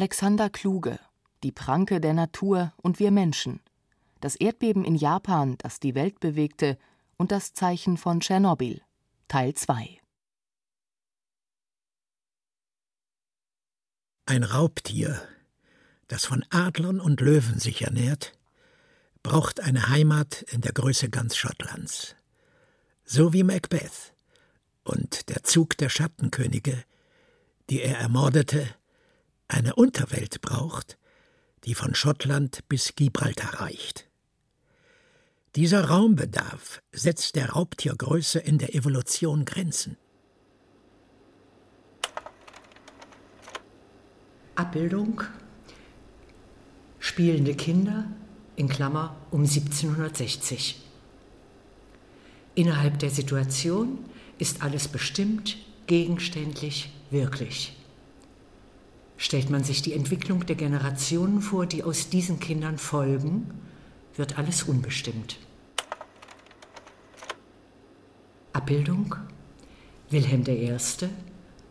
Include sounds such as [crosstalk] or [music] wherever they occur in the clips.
Alexander Kluge Die Pranke der Natur und wir Menschen. Das Erdbeben in Japan, das die Welt bewegte, und das Zeichen von Tschernobyl. Teil 2 Ein Raubtier, das von Adlern und Löwen sich ernährt, braucht eine Heimat in der Größe ganz Schottlands. So wie Macbeth und der Zug der Schattenkönige, die er ermordete, eine Unterwelt braucht, die von Schottland bis Gibraltar reicht. Dieser Raumbedarf setzt der Raubtiergröße in der Evolution Grenzen. Abbildung Spielende Kinder in Klammer um 1760. Innerhalb der Situation ist alles bestimmt, gegenständlich, wirklich. Stellt man sich die Entwicklung der Generationen vor, die aus diesen Kindern folgen, wird alles unbestimmt. Abbildung Wilhelm I.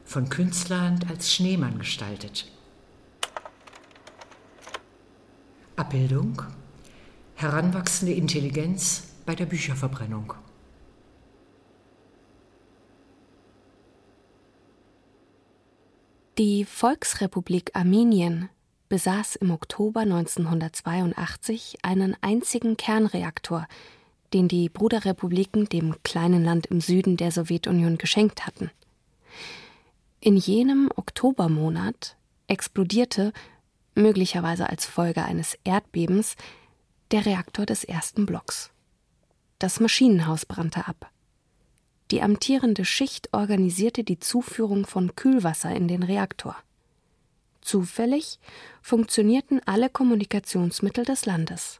von Künstlerhand als Schneemann gestaltet. Abbildung Heranwachsende Intelligenz bei der Bücherverbrennung. Die Volksrepublik Armenien besaß im Oktober 1982 einen einzigen Kernreaktor, den die Bruderrepubliken dem kleinen Land im Süden der Sowjetunion geschenkt hatten. In jenem Oktobermonat explodierte, möglicherweise als Folge eines Erdbebens, der Reaktor des ersten Blocks. Das Maschinenhaus brannte ab. Die amtierende Schicht organisierte die Zuführung von Kühlwasser in den Reaktor. Zufällig funktionierten alle Kommunikationsmittel des Landes.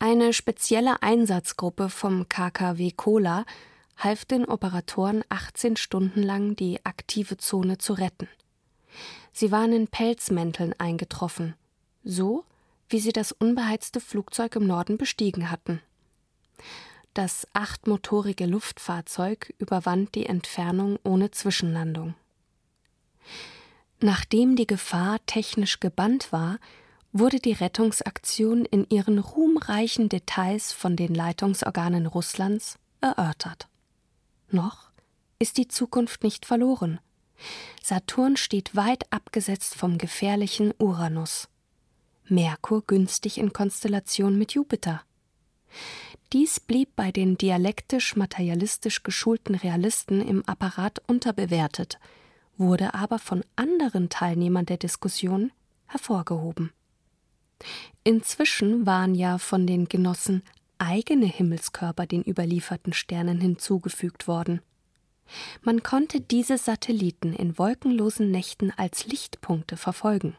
Eine spezielle Einsatzgruppe vom KKW Kola half den Operatoren 18 Stunden lang, die aktive Zone zu retten. Sie waren in Pelzmänteln eingetroffen, so wie sie das unbeheizte Flugzeug im Norden bestiegen hatten. Das achtmotorige Luftfahrzeug überwand die Entfernung ohne Zwischenlandung. Nachdem die Gefahr technisch gebannt war, wurde die Rettungsaktion in ihren ruhmreichen Details von den Leitungsorganen Russlands erörtert. Noch ist die Zukunft nicht verloren. Saturn steht weit abgesetzt vom gefährlichen Uranus. Merkur günstig in Konstellation mit Jupiter. Dies blieb bei den dialektisch-materialistisch geschulten Realisten im Apparat unterbewertet, wurde aber von anderen Teilnehmern der Diskussion hervorgehoben. Inzwischen waren ja von den Genossen eigene Himmelskörper den überlieferten Sternen hinzugefügt worden. Man konnte diese Satelliten in wolkenlosen Nächten als Lichtpunkte verfolgen.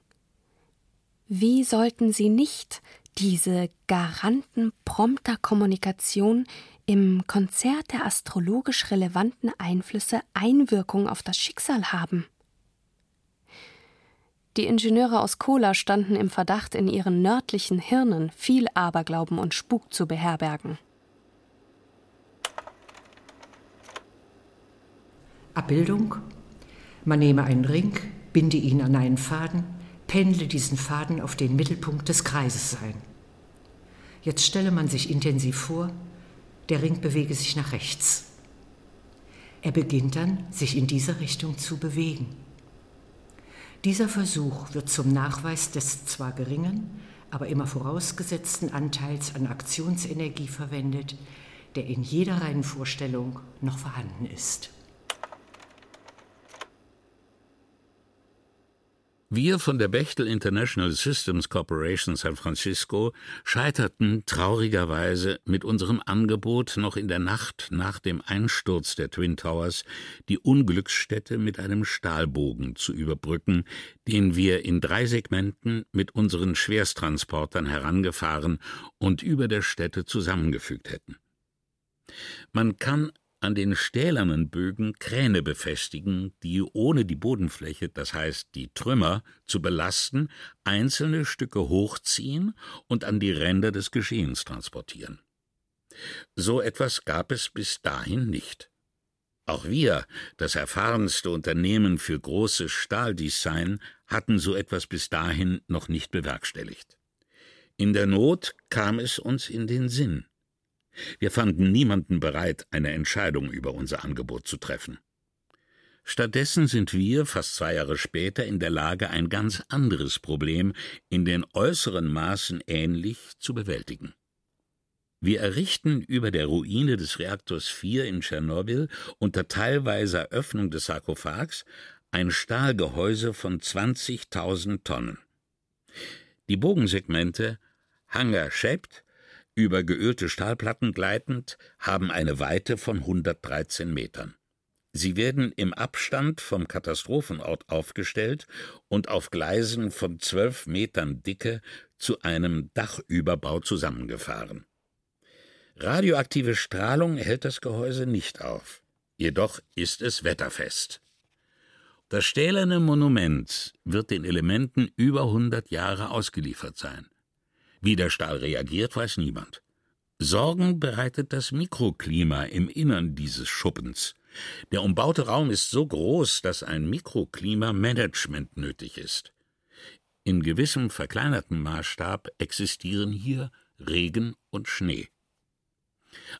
Wie sollten sie nicht diese Garanten prompter Kommunikation im Konzert der astrologisch relevanten Einflüsse Einwirkung auf das Schicksal haben. Die Ingenieure aus Kola standen im Verdacht, in ihren nördlichen Hirnen viel Aberglauben und Spuk zu beherbergen. Abbildung. Man nehme einen Ring, binde ihn an einen Faden, pendle diesen Faden auf den Mittelpunkt des Kreises ein. Jetzt stelle man sich intensiv vor, der Ring bewege sich nach rechts. Er beginnt dann, sich in diese Richtung zu bewegen. Dieser Versuch wird zum Nachweis des zwar geringen, aber immer vorausgesetzten Anteils an Aktionsenergie verwendet, der in jeder reinen Vorstellung noch vorhanden ist. Wir von der Bechtel International Systems Corporation San Francisco scheiterten traurigerweise mit unserem Angebot, noch in der Nacht nach dem Einsturz der Twin Towers die Unglücksstätte mit einem Stahlbogen zu überbrücken, den wir in drei Segmenten mit unseren Schwersttransportern herangefahren und über der Stätte zusammengefügt hätten. Man kann an den stählernen Bögen Kräne befestigen, die ohne die Bodenfläche, das heißt die Trümmer, zu belasten, einzelne Stücke hochziehen und an die Ränder des Geschehens transportieren. So etwas gab es bis dahin nicht. Auch wir, das erfahrenste Unternehmen für großes Stahldesign, hatten so etwas bis dahin noch nicht bewerkstelligt. In der Not kam es uns in den Sinn. Wir fanden niemanden bereit, eine Entscheidung über unser Angebot zu treffen. Stattdessen sind wir, fast zwei Jahre später, in der Lage, ein ganz anderes Problem in den äußeren Maßen ähnlich zu bewältigen. Wir errichten über der Ruine des Reaktors 4 in Tschernobyl unter teilweiser Öffnung des Sarkophags ein Stahlgehäuse von 20.000 Tonnen. Die Bogensegmente Hanger shaped über geölte Stahlplatten gleitend, haben eine Weite von 113 Metern. Sie werden im Abstand vom Katastrophenort aufgestellt und auf Gleisen von zwölf Metern Dicke zu einem Dachüberbau zusammengefahren. Radioaktive Strahlung hält das Gehäuse nicht auf, jedoch ist es wetterfest. Das stählerne Monument wird den Elementen über 100 Jahre ausgeliefert sein. Wie der Stahl reagiert, weiß niemand. Sorgen bereitet das Mikroklima im Innern dieses Schuppens. Der umbaute Raum ist so groß, dass ein Mikroklimamanagement nötig ist. In gewissem verkleinerten Maßstab existieren hier Regen und Schnee.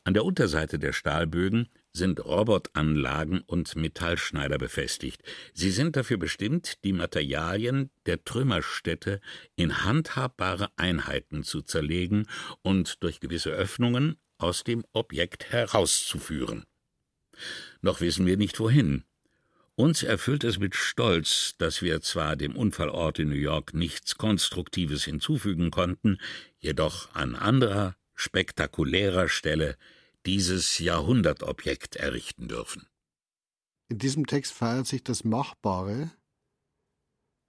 An der Unterseite der Stahlbögen sind Robotanlagen und Metallschneider befestigt. Sie sind dafür bestimmt, die Materialien der Trümmerstätte in handhabbare Einheiten zu zerlegen und durch gewisse Öffnungen aus dem Objekt herauszuführen. Noch wissen wir nicht wohin. Uns erfüllt es mit Stolz, dass wir zwar dem Unfallort in New York nichts Konstruktives hinzufügen konnten, jedoch an anderer, spektakulärer Stelle dieses Jahrhundertobjekt errichten dürfen. In diesem Text feiert sich das Machbare,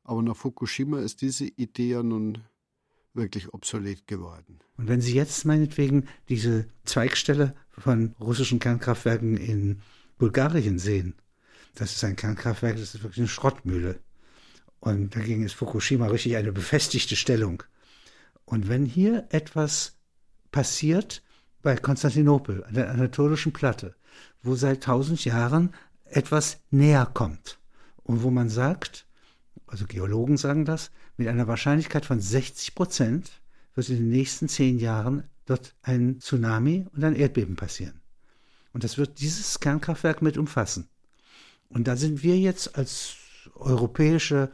aber nach Fukushima ist diese Idee ja nun wirklich obsolet geworden. Und wenn Sie jetzt meinetwegen diese Zweigstelle von russischen Kernkraftwerken in Bulgarien sehen, das ist ein Kernkraftwerk, das ist wirklich eine Schrottmühle. Und dagegen ist Fukushima richtig eine befestigte Stellung. Und wenn hier etwas passiert, bei Konstantinopel, an der Anatolischen Platte, wo seit tausend Jahren etwas näher kommt und wo man sagt, also Geologen sagen das, mit einer Wahrscheinlichkeit von 60 Prozent wird in den nächsten zehn Jahren dort ein Tsunami und ein Erdbeben passieren. Und das wird dieses Kernkraftwerk mit umfassen. Und da sind wir jetzt als europäische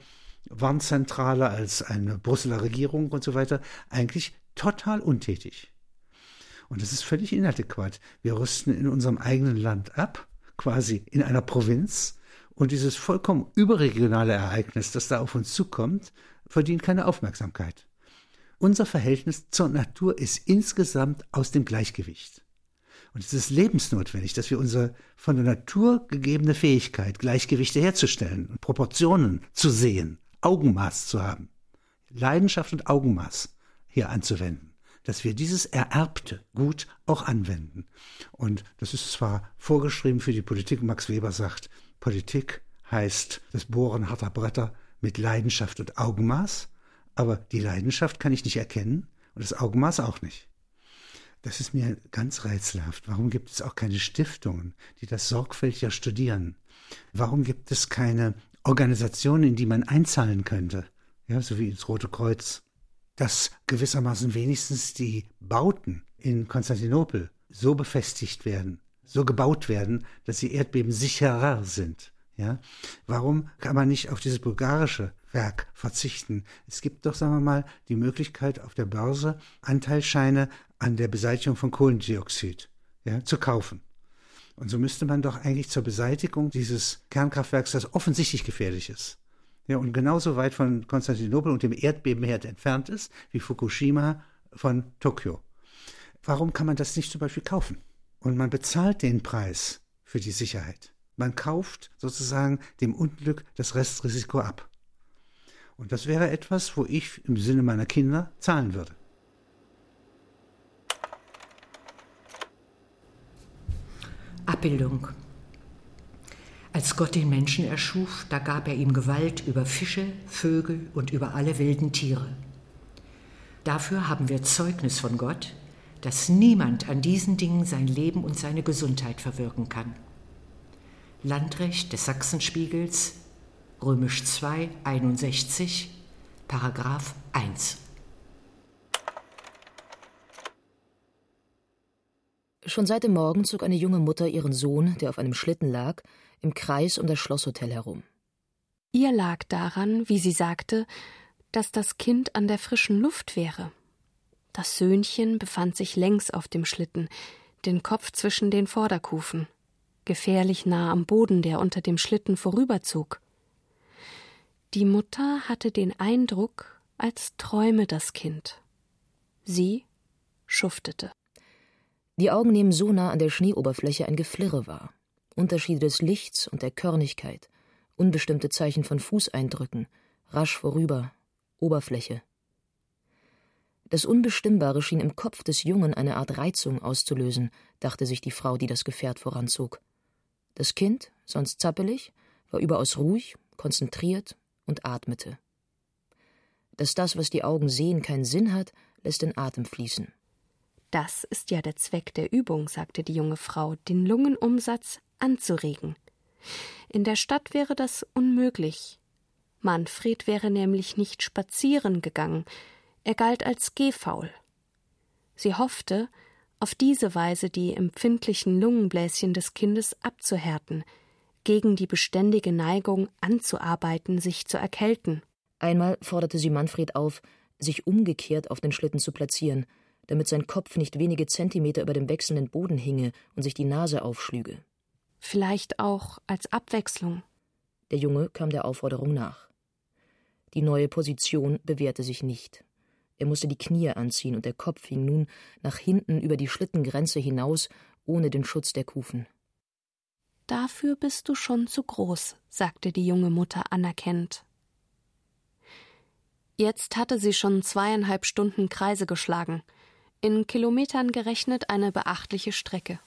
Warnzentrale, als eine Brüsseler Regierung und so weiter eigentlich total untätig. Und das ist völlig inadäquat. Wir rüsten in unserem eigenen Land ab, quasi in einer Provinz. Und dieses vollkommen überregionale Ereignis, das da auf uns zukommt, verdient keine Aufmerksamkeit. Unser Verhältnis zur Natur ist insgesamt aus dem Gleichgewicht. Und es ist lebensnotwendig, dass wir unsere von der Natur gegebene Fähigkeit, Gleichgewichte herzustellen Proportionen zu sehen, Augenmaß zu haben, Leidenschaft und Augenmaß hier anzuwenden dass wir dieses Ererbte gut auch anwenden. Und das ist zwar vorgeschrieben für die Politik, Max Weber sagt, Politik heißt das Bohren harter Bretter mit Leidenschaft und Augenmaß, aber die Leidenschaft kann ich nicht erkennen und das Augenmaß auch nicht. Das ist mir ganz rätselhaft. Warum gibt es auch keine Stiftungen, die das sorgfältiger studieren? Warum gibt es keine Organisationen, in die man einzahlen könnte? Ja, so wie ins Rote Kreuz. Dass gewissermaßen wenigstens die Bauten in Konstantinopel so befestigt werden, so gebaut werden, dass sie Erdbeben sicherer sind. Ja? Warum kann man nicht auf dieses bulgarische Werk verzichten? Es gibt doch, sagen wir mal, die Möglichkeit auf der Börse Anteilscheine an der Beseitigung von Kohlendioxid ja, zu kaufen. Und so müsste man doch eigentlich zur Beseitigung dieses Kernkraftwerks, das offensichtlich gefährlich ist, ja, und genauso weit von Konstantinopel und dem Erdbebenherd entfernt ist, wie Fukushima von Tokio. Warum kann man das nicht zum Beispiel kaufen? Und man bezahlt den Preis für die Sicherheit. Man kauft sozusagen dem Unglück das Restrisiko ab. Und das wäre etwas, wo ich im Sinne meiner Kinder zahlen würde. Abbildung. Als Gott den Menschen erschuf, da gab er ihm Gewalt über Fische, Vögel und über alle wilden Tiere. Dafür haben wir Zeugnis von Gott, dass niemand an diesen Dingen sein Leben und seine Gesundheit verwirken kann. Landrecht des Sachsenspiegels, Römisch 2, 61, Paragraph 1. Schon seit dem Morgen zog eine junge Mutter ihren Sohn, der auf einem Schlitten lag, im Kreis um das Schlosshotel herum. Ihr lag daran, wie sie sagte, dass das Kind an der frischen Luft wäre. Das Söhnchen befand sich längs auf dem Schlitten, den Kopf zwischen den Vorderkufen, gefährlich nah am Boden, der unter dem Schlitten vorüberzog. Die Mutter hatte den Eindruck, als träume das Kind. Sie schuftete. Die Augen nehmen so nah an der Schneeoberfläche ein Geflirre wahr. Unterschiede des Lichts und der Körnigkeit, unbestimmte Zeichen von Fußeindrücken, rasch vorüber, Oberfläche. Das Unbestimmbare schien im Kopf des Jungen eine Art Reizung auszulösen, dachte sich die Frau, die das Gefährt voranzog. Das Kind, sonst zappelig, war überaus ruhig, konzentriert und atmete. Dass das, was die Augen sehen, keinen Sinn hat, lässt den Atem fließen. Das ist ja der Zweck der Übung, sagte die junge Frau, den Lungenumsatz anzuregen. In der Stadt wäre das unmöglich. Manfred wäre nämlich nicht spazieren gegangen, er galt als gehfaul. Sie hoffte, auf diese Weise die empfindlichen Lungenbläschen des Kindes abzuhärten, gegen die beständige Neigung anzuarbeiten, sich zu erkälten. Einmal forderte sie Manfred auf, sich umgekehrt auf den Schlitten zu platzieren, damit sein Kopf nicht wenige Zentimeter über dem wechselnden Boden hinge und sich die Nase aufschlüge. Vielleicht auch als Abwechslung. Der Junge kam der Aufforderung nach. Die neue Position bewährte sich nicht. Er musste die Knie anziehen und der Kopf hing nun nach hinten über die Schlittengrenze hinaus, ohne den Schutz der Kufen. Dafür bist du schon zu groß, sagte die junge Mutter anerkennend. Jetzt hatte sie schon zweieinhalb Stunden Kreise geschlagen in Kilometern gerechnet eine beachtliche Strecke.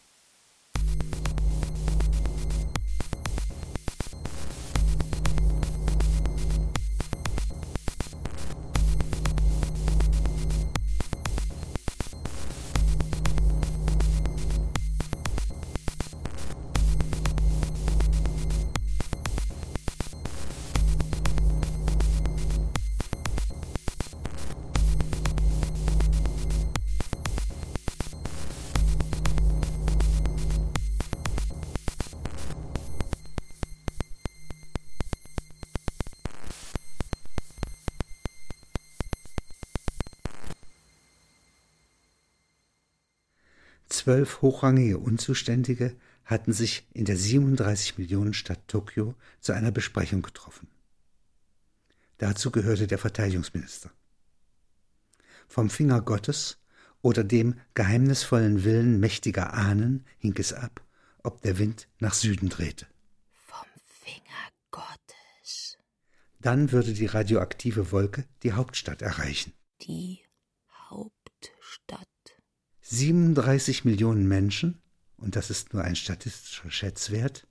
Zwölf hochrangige Unzuständige hatten sich in der 37 Millionen Stadt Tokio zu einer Besprechung getroffen. Dazu gehörte der Verteidigungsminister. Vom Finger Gottes oder dem geheimnisvollen Willen mächtiger Ahnen hing es ab, ob der Wind nach Süden drehte. Vom Finger Gottes. Dann würde die radioaktive Wolke die Hauptstadt erreichen. Die Hauptstadt. 37 Millionen Menschen, und das ist nur ein statistischer Schätzwert,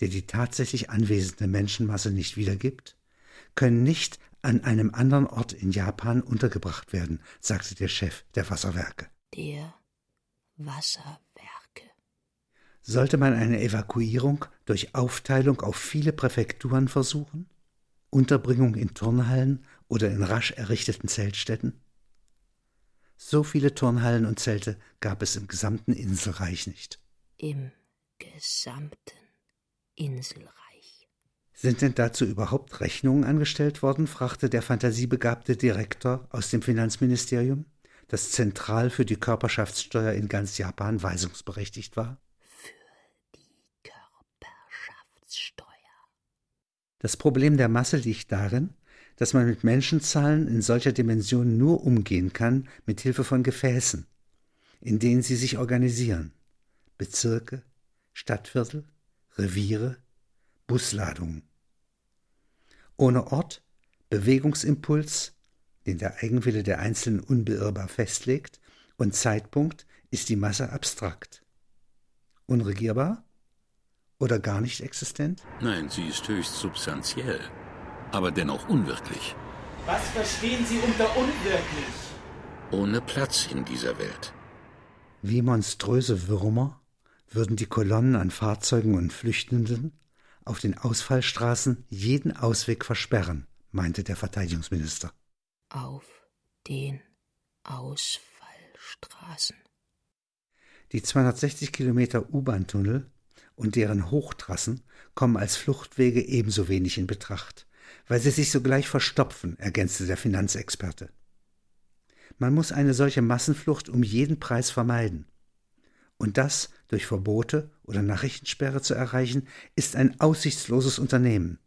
der die tatsächlich anwesende Menschenmasse nicht wiedergibt, können nicht an einem anderen Ort in Japan untergebracht werden, sagte der Chef der Wasserwerke. Der Wasserwerke. Sollte man eine Evakuierung durch Aufteilung auf viele Präfekturen versuchen? Unterbringung in Turnhallen oder in rasch errichteten Zeltstätten? So viele Turnhallen und Zelte gab es im gesamten Inselreich nicht. Im gesamten Inselreich. Sind denn dazu überhaupt Rechnungen angestellt worden? fragte der fantasiebegabte Direktor aus dem Finanzministerium, das zentral für die Körperschaftssteuer in ganz Japan weisungsberechtigt war. Für die Körperschaftssteuer. Das Problem der Masse liegt darin, dass man mit Menschenzahlen in solcher Dimension nur umgehen kann mit Hilfe von Gefäßen, in denen sie sich organisieren. Bezirke, Stadtviertel, Reviere, Busladungen. Ohne Ort, Bewegungsimpuls, den der Eigenwille der Einzelnen unbeirrbar festlegt, und Zeitpunkt ist die Masse abstrakt. Unregierbar? Oder gar nicht existent? Nein, sie ist höchst substanziell, aber dennoch unwirklich. Was verstehen Sie unter unwirklich? Ohne Platz in dieser Welt. Wie monströse Würmer würden die Kolonnen an Fahrzeugen und Flüchtenden auf den Ausfallstraßen jeden Ausweg versperren, meinte der Verteidigungsminister. Auf den Ausfallstraßen. Die 260 Kilometer U-Bahn-Tunnel und deren Hochtrassen kommen als Fluchtwege ebenso wenig in Betracht, weil sie sich sogleich verstopfen, ergänzte der Finanzexperte. Man muss eine solche Massenflucht um jeden Preis vermeiden. Und das durch Verbote oder Nachrichtensperre zu erreichen, ist ein aussichtsloses Unternehmen.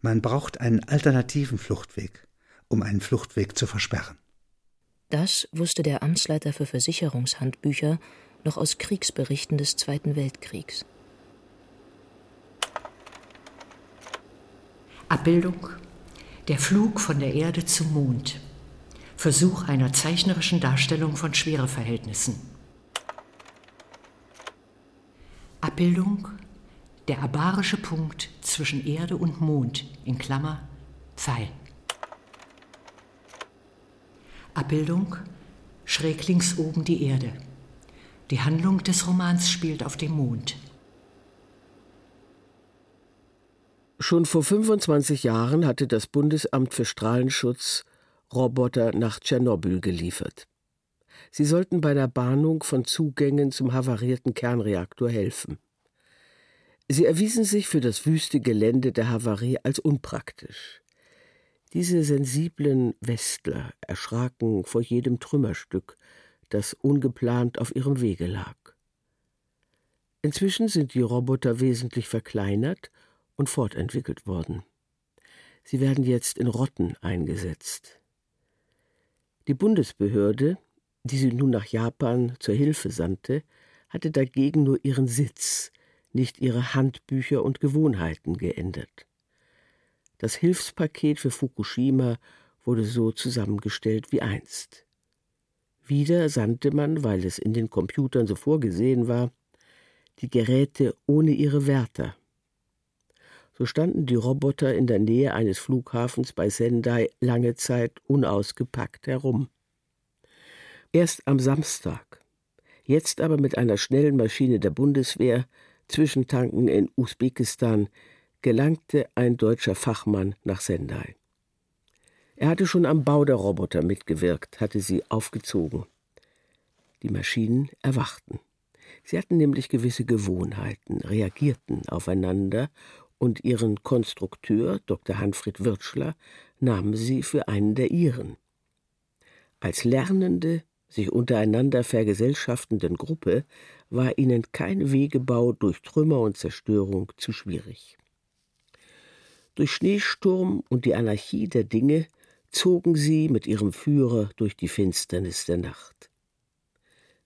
Man braucht einen alternativen Fluchtweg, um einen Fluchtweg zu versperren. Das wusste der Amtsleiter für Versicherungshandbücher noch aus Kriegsberichten des Zweiten Weltkriegs. Abbildung Der Flug von der Erde zum Mond. Versuch einer zeichnerischen Darstellung von Schwereverhältnissen. Abbildung Der abarische Punkt zwischen Erde und Mond in Klammer Pfeil. Abbildung Schräg links oben die Erde. Die Handlung des Romans spielt auf dem Mond. Schon vor 25 Jahren hatte das Bundesamt für Strahlenschutz Roboter nach Tschernobyl geliefert. Sie sollten bei der Bahnung von Zugängen zum havarierten Kernreaktor helfen. Sie erwiesen sich für das wüste Gelände der Havarie als unpraktisch. Diese sensiblen Westler erschraken vor jedem Trümmerstück, das ungeplant auf ihrem Wege lag. Inzwischen sind die Roboter wesentlich verkleinert und fortentwickelt worden. Sie werden jetzt in Rotten eingesetzt. Die Bundesbehörde, die sie nun nach Japan zur Hilfe sandte, hatte dagegen nur ihren Sitz, nicht ihre Handbücher und Gewohnheiten geändert. Das Hilfspaket für Fukushima wurde so zusammengestellt wie einst. Wieder sandte man, weil es in den Computern so vorgesehen war, die Geräte ohne ihre Wärter. So standen die Roboter in der Nähe eines Flughafens bei Sendai lange Zeit unausgepackt herum. Erst am Samstag, jetzt aber mit einer schnellen Maschine der Bundeswehr, Zwischentanken in Usbekistan, gelangte ein deutscher Fachmann nach Sendai. Er hatte schon am Bau der Roboter mitgewirkt, hatte sie aufgezogen. Die Maschinen erwachten. Sie hatten nämlich gewisse Gewohnheiten, reagierten aufeinander und ihren Konstrukteur, Dr. Hanfried Wirtschler, nahmen sie für einen der ihren. Als lernende, sich untereinander vergesellschaftenden Gruppe war ihnen kein Wegebau durch Trümmer und Zerstörung zu schwierig. Durch Schneesturm und die Anarchie der Dinge zogen sie mit ihrem Führer durch die Finsternis der Nacht.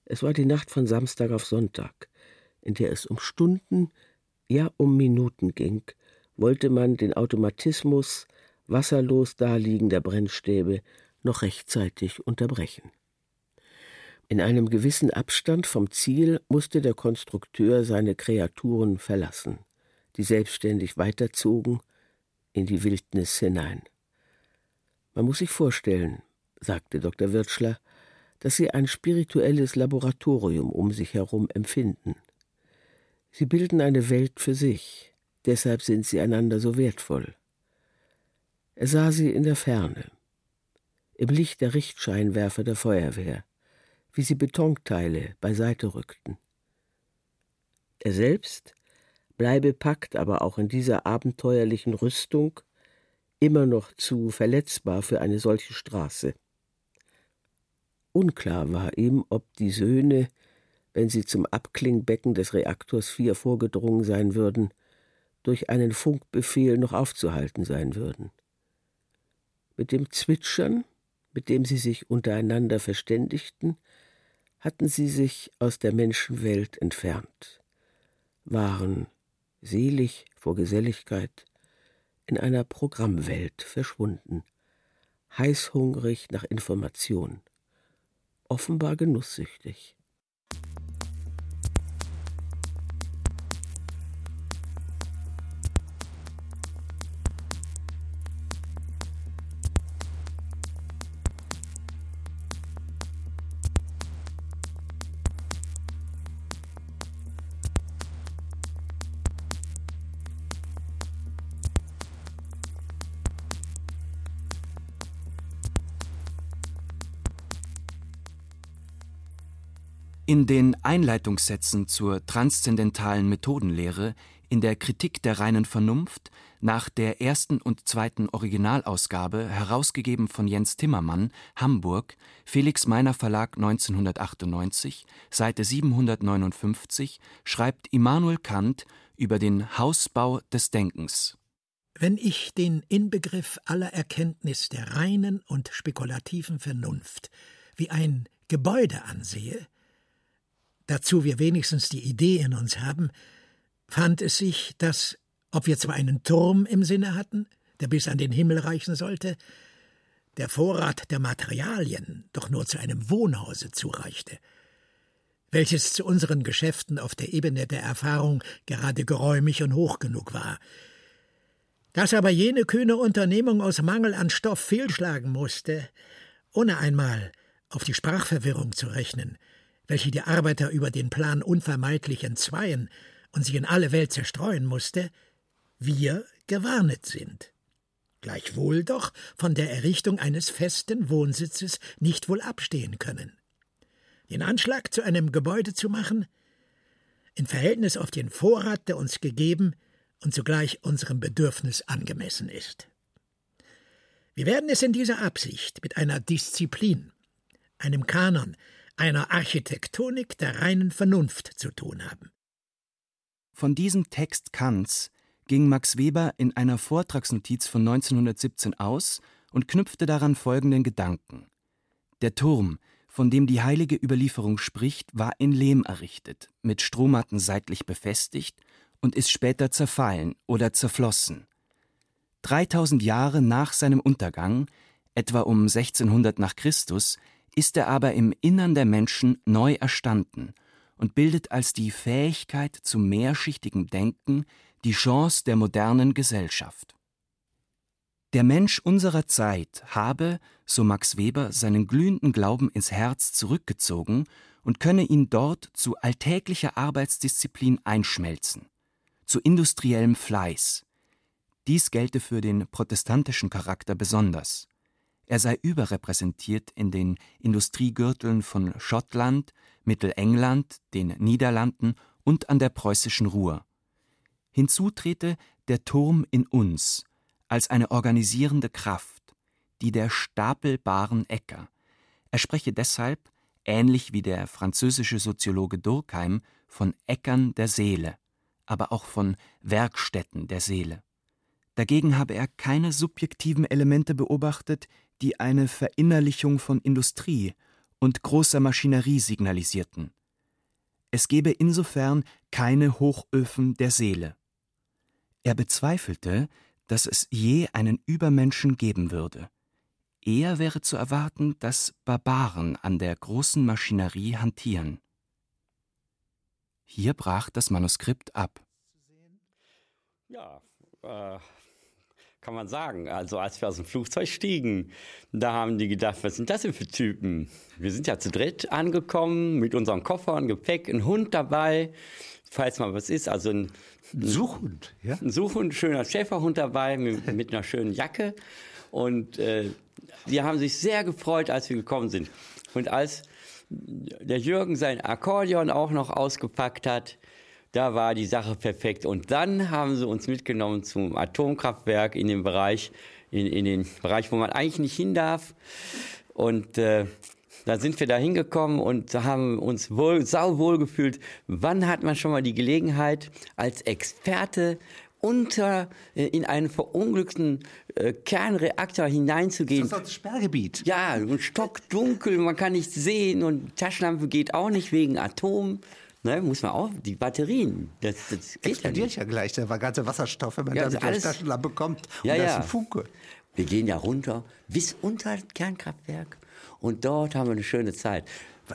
Es war die Nacht von Samstag auf Sonntag, in der es um Stunden, ja um Minuten ging, wollte man den Automatismus wasserlos daliegender Brennstäbe noch rechtzeitig unterbrechen. In einem gewissen Abstand vom Ziel musste der Konstrukteur seine Kreaturen verlassen, die selbstständig weiterzogen, in die Wildnis hinein. Man muss sich vorstellen, sagte Dr. Wirtschler, dass sie ein spirituelles Laboratorium um sich herum empfinden. Sie bilden eine Welt für sich, deshalb sind sie einander so wertvoll. Er sah sie in der Ferne, im Licht der Richtscheinwerfer der Feuerwehr, wie sie Betonteile beiseite rückten. Er selbst bleibe packt aber auch in dieser abenteuerlichen Rüstung immer noch zu verletzbar für eine solche Straße. Unklar war ihm, ob die Söhne, wenn sie zum Abklingbecken des Reaktors 4 vorgedrungen sein würden, durch einen Funkbefehl noch aufzuhalten sein würden. Mit dem Zwitschern, mit dem sie sich untereinander verständigten, hatten sie sich aus der Menschenwelt entfernt, waren selig vor Geselligkeit, in einer Programmwelt verschwunden, heißhungrig nach Information, offenbar genusssüchtig. In den Einleitungssätzen zur transzendentalen Methodenlehre in der Kritik der reinen Vernunft nach der ersten und zweiten Originalausgabe, herausgegeben von Jens Timmermann, Hamburg, Felix Meiner Verlag 1998, Seite 759, schreibt Immanuel Kant über den Hausbau des Denkens. Wenn ich den Inbegriff aller Erkenntnis der reinen und spekulativen Vernunft wie ein Gebäude ansehe, dazu wir wenigstens die Idee in uns haben, fand es sich, dass, ob wir zwar einen Turm im Sinne hatten, der bis an den Himmel reichen sollte, der Vorrat der Materialien doch nur zu einem Wohnhause zureichte, welches zu unseren Geschäften auf der Ebene der Erfahrung gerade geräumig und hoch genug war. Dass aber jene kühne Unternehmung aus Mangel an Stoff fehlschlagen musste, ohne einmal auf die Sprachverwirrung zu rechnen, welche die Arbeiter über den Plan unvermeidlich entzweien und sich in alle Welt zerstreuen musste, wir gewarnet sind. Gleichwohl doch von der Errichtung eines festen Wohnsitzes nicht wohl abstehen können. Den Anschlag zu einem Gebäude zu machen, in Verhältnis auf den Vorrat, der uns gegeben und zugleich unserem Bedürfnis angemessen ist. Wir werden es in dieser Absicht mit einer Disziplin, einem Kanon, einer Architektonik der reinen Vernunft zu tun haben. Von diesem Text Kants ging Max Weber in einer Vortragsnotiz von 1917 aus und knüpfte daran folgenden Gedanken. Der Turm, von dem die heilige Überlieferung spricht, war in Lehm errichtet, mit Strohmatten seitlich befestigt und ist später zerfallen oder zerflossen. 3000 Jahre nach seinem Untergang, etwa um 1600 nach Christus, ist er aber im Innern der Menschen neu erstanden und bildet als die Fähigkeit zu mehrschichtigem Denken die Chance der modernen Gesellschaft. Der Mensch unserer Zeit habe, so Max Weber, seinen glühenden Glauben ins Herz zurückgezogen und könne ihn dort zu alltäglicher Arbeitsdisziplin einschmelzen, zu industriellem Fleiß. Dies gelte für den protestantischen Charakter besonders. Er sei überrepräsentiert in den Industriegürteln von Schottland, Mittelengland, den Niederlanden und an der preußischen Ruhr. Hinzu trete der Turm in uns als eine organisierende Kraft, die der stapelbaren Äcker. Er spreche deshalb, ähnlich wie der französische Soziologe Durkheim, von Äckern der Seele, aber auch von Werkstätten der Seele. Dagegen habe er keine subjektiven Elemente beobachtet, die eine Verinnerlichung von Industrie und großer Maschinerie signalisierten. Es gebe insofern keine Hochöfen der Seele. Er bezweifelte, dass es je einen Übermenschen geben würde. Eher wäre zu erwarten, dass Barbaren an der großen Maschinerie hantieren. Hier brach das Manuskript ab. Ja, äh, kann man sagen. Also als wir aus dem Flugzeug stiegen, da haben die gedacht, was sind das denn für Typen? Wir sind ja zu dritt angekommen mit unserem Koffer und Gepäck, ein Hund dabei, falls mal was ist. Also ein, ein Suchhund, ja? Ein Suchhund, schöner Schäferhund dabei mit, mit einer schönen Jacke. Und äh, die haben sich sehr gefreut, als wir gekommen sind. Und als der Jürgen sein Akkordeon auch noch ausgepackt hat, da war die Sache perfekt. Und dann haben sie uns mitgenommen zum Atomkraftwerk in den Bereich, in, in den Bereich, wo man eigentlich nicht hin darf. Und äh, da sind wir da hingekommen und haben uns wohl, sauwohl gefühlt. Wann hat man schon mal die Gelegenheit, als Experte unter äh, in einen verunglückten äh, Kernreaktor hineinzugehen. Das ist das Sperrgebiet. Ja, und stockdunkel, man kann nichts sehen und Taschenlampe geht auch nicht wegen Atom. Ne, muss man auch, die Batterien, das, das geht Explodiert ja, nicht. ja gleich, der war ganze Wasserstoff, wenn man Ja, da also alles- Taschenlampe kommt und Ja, da ist ja. ein Funke. Wir gehen ja runter bis unter das Kernkraftwerk und dort haben wir eine schöne Zeit.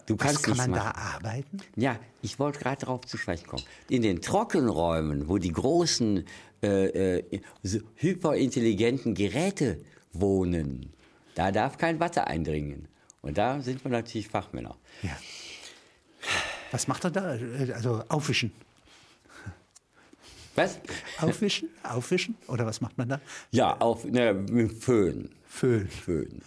Du Was kannst kann man mal- da arbeiten? Ja, ich wollte gerade darauf zu sprechen kommen. In den Trockenräumen, wo die großen äh, äh, hyperintelligenten Geräte wohnen, da darf kein Wasser eindringen. Und da sind wir natürlich Fachmänner. Ja. Was macht er da? Also aufwischen. Was? Aufwischen? Aufwischen? Oder was macht man da? Ja, auf ne, mit Föhn. Föhn. Föhn.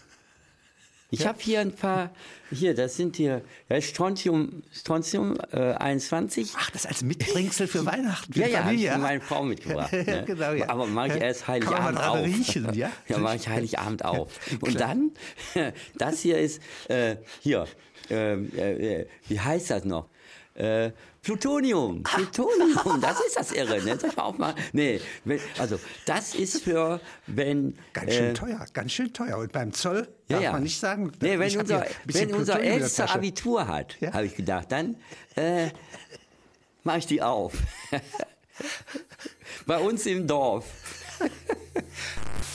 Ich habe hier ein paar, hier, das sind hier, das ist Strontium, Strontium äh, 21. Ach, das als Mitbringsel für Weihnachten, für ja, ja, Familie. für meine Frau mitgebracht. Ja, [laughs] ne? genau, ja. Aber mache ich erst Kann man Heiligabend auf. riechen, ja? [laughs] ja, mache ich Heiligabend auf. Und dann, [laughs] das hier ist, äh, hier, äh, äh, wie heißt das noch? Äh, Plutonium, Plutonium, das ist das Irre, ne? Soll ich mal aufmachen? Nee, wenn, also das ist für, wenn... Ganz schön äh, teuer, ganz schön teuer. Und beim Zoll ja, darf ja. man nicht sagen, Nee, wenn unser, wenn unser Ältester. Abitur hat, Ja. habe ich gedacht, dann äh, mache ich die auf. [laughs] Bei uns im Dorf. [laughs]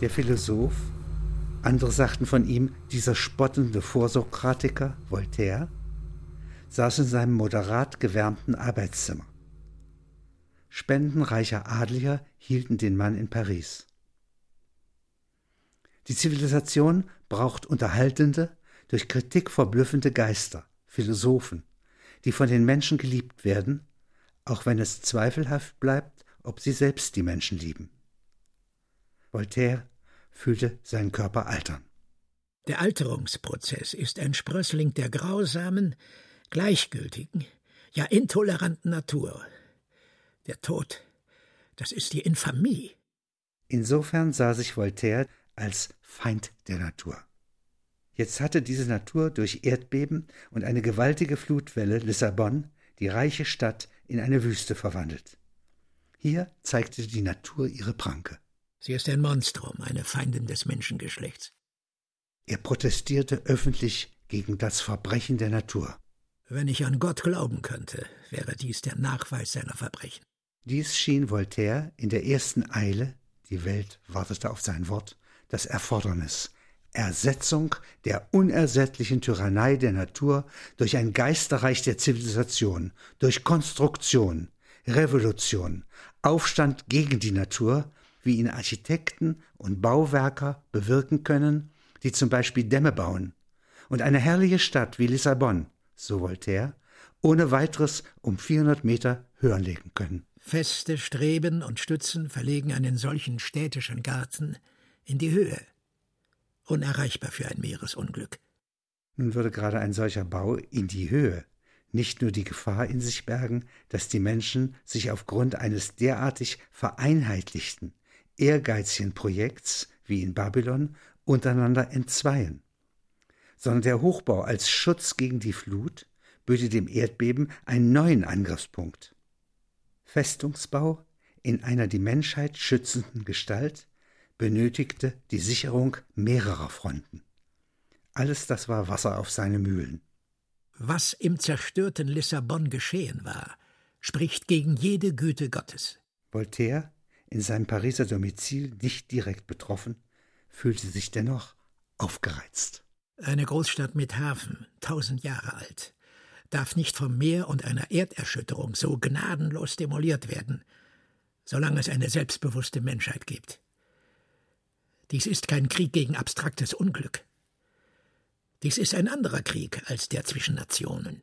Der Philosoph, andere sagten von ihm, dieser spottende Vorsokratiker, Voltaire, saß in seinem moderat gewärmten Arbeitszimmer. Spendenreicher Adliger hielten den Mann in Paris. Die Zivilisation braucht unterhaltende, durch Kritik verblüffende Geister, Philosophen, die von den Menschen geliebt werden, auch wenn es zweifelhaft bleibt, ob sie selbst die Menschen lieben. Voltaire fühlte seinen Körper altern. Der Alterungsprozess ist ein Sprössling der grausamen, gleichgültigen, ja intoleranten Natur. Der Tod, das ist die Infamie. Insofern sah sich Voltaire als Feind der Natur. Jetzt hatte diese Natur durch Erdbeben und eine gewaltige Flutwelle Lissabon, die reiche Stadt, in eine Wüste verwandelt. Hier zeigte die Natur ihre Pranke. Sie ist ein Monstrum, eine Feindin des Menschengeschlechts. Er protestierte öffentlich gegen das Verbrechen der Natur. Wenn ich an Gott glauben könnte, wäre dies der Nachweis seiner Verbrechen. Dies schien Voltaire in der ersten Eile, die Welt wartete auf sein Wort, das Erfordernis, Ersetzung der unersättlichen Tyrannei der Natur durch ein Geisterreich der Zivilisation, durch Konstruktion, Revolution, Aufstand gegen die Natur, wie ihn Architekten und Bauwerker bewirken können, die zum Beispiel Dämme bauen, und eine herrliche Stadt wie Lissabon, so Voltaire, ohne weiteres um 400 Meter höher legen können. Feste Streben und Stützen verlegen einen solchen städtischen Garten in die Höhe. Unerreichbar für ein Meeresunglück. Nun würde gerade ein solcher Bau in die Höhe nicht nur die Gefahr in sich bergen, dass die Menschen sich aufgrund eines derartig vereinheitlichten, ehrgeizigen Projekts wie in Babylon, untereinander entzweien, sondern der Hochbau als Schutz gegen die Flut böte dem Erdbeben einen neuen Angriffspunkt. Festungsbau in einer die Menschheit schützenden Gestalt benötigte die Sicherung mehrerer Fronten. Alles das war Wasser auf seine Mühlen. Was im zerstörten Lissabon geschehen war, spricht gegen jede Güte Gottes. Voltaire, in seinem Pariser Domizil nicht direkt betroffen, fühlte sich dennoch aufgereizt. Eine Großstadt mit Hafen, tausend Jahre alt, darf nicht vom Meer und einer Erderschütterung so gnadenlos demoliert werden, solange es eine selbstbewusste Menschheit gibt. Dies ist kein Krieg gegen abstraktes Unglück. Dies ist ein anderer Krieg als der zwischen Nationen.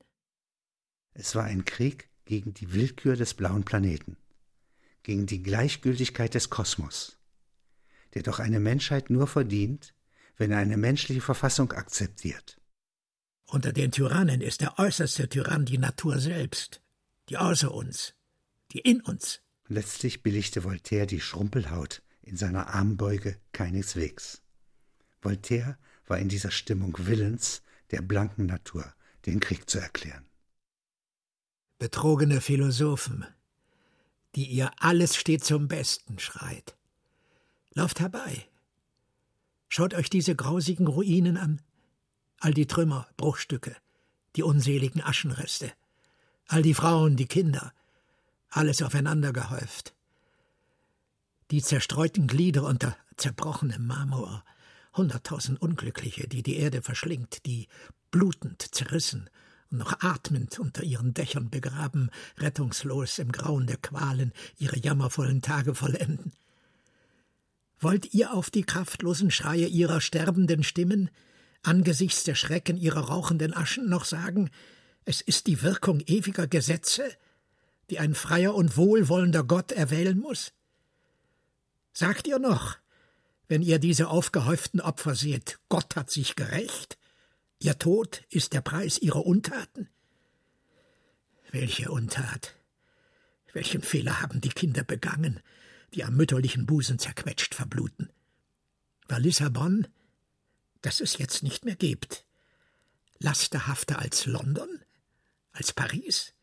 Es war ein Krieg gegen die Willkür des blauen Planeten, gegen die Gleichgültigkeit des Kosmos, der doch eine Menschheit nur verdient, wenn er eine menschliche Verfassung akzeptiert. Unter den Tyrannen ist der äußerste Tyrann die Natur selbst, die außer uns, die in uns. Letztlich billigte Voltaire die Schrumpelhaut in seiner Armbeuge keineswegs. Voltaire war in dieser Stimmung willens, der blanken Natur den Krieg zu erklären. Betrogene Philosophen, die ihr alles steht zum Besten schreit. Lauft herbei. Schaut euch diese grausigen Ruinen an. All die Trümmer, Bruchstücke, die unseligen Aschenreste, all die Frauen, die Kinder, alles aufeinander gehäuft. Die zerstreuten Glieder unter zerbrochenem Marmor, hunderttausend Unglückliche, die die Erde verschlingt, die blutend zerrissen und noch atmend unter ihren Dächern begraben, rettungslos im Grauen der Qualen ihre jammervollen Tage vollenden. Wollt ihr auf die kraftlosen Schreie ihrer sterbenden Stimmen angesichts der Schrecken ihrer rauchenden Aschen noch sagen, es ist die Wirkung ewiger Gesetze, die ein freier und wohlwollender Gott erwählen muss? Sagt ihr noch, wenn ihr diese aufgehäuften Opfer seht, Gott hat sich gerecht? Ihr Tod ist der Preis ihrer Untaten? Welche Untat? Welchen Fehler haben die Kinder begangen, die am mütterlichen Busen zerquetscht verbluten? War Lissabon, das es jetzt nicht mehr gibt, lasterhafter als London, als Paris,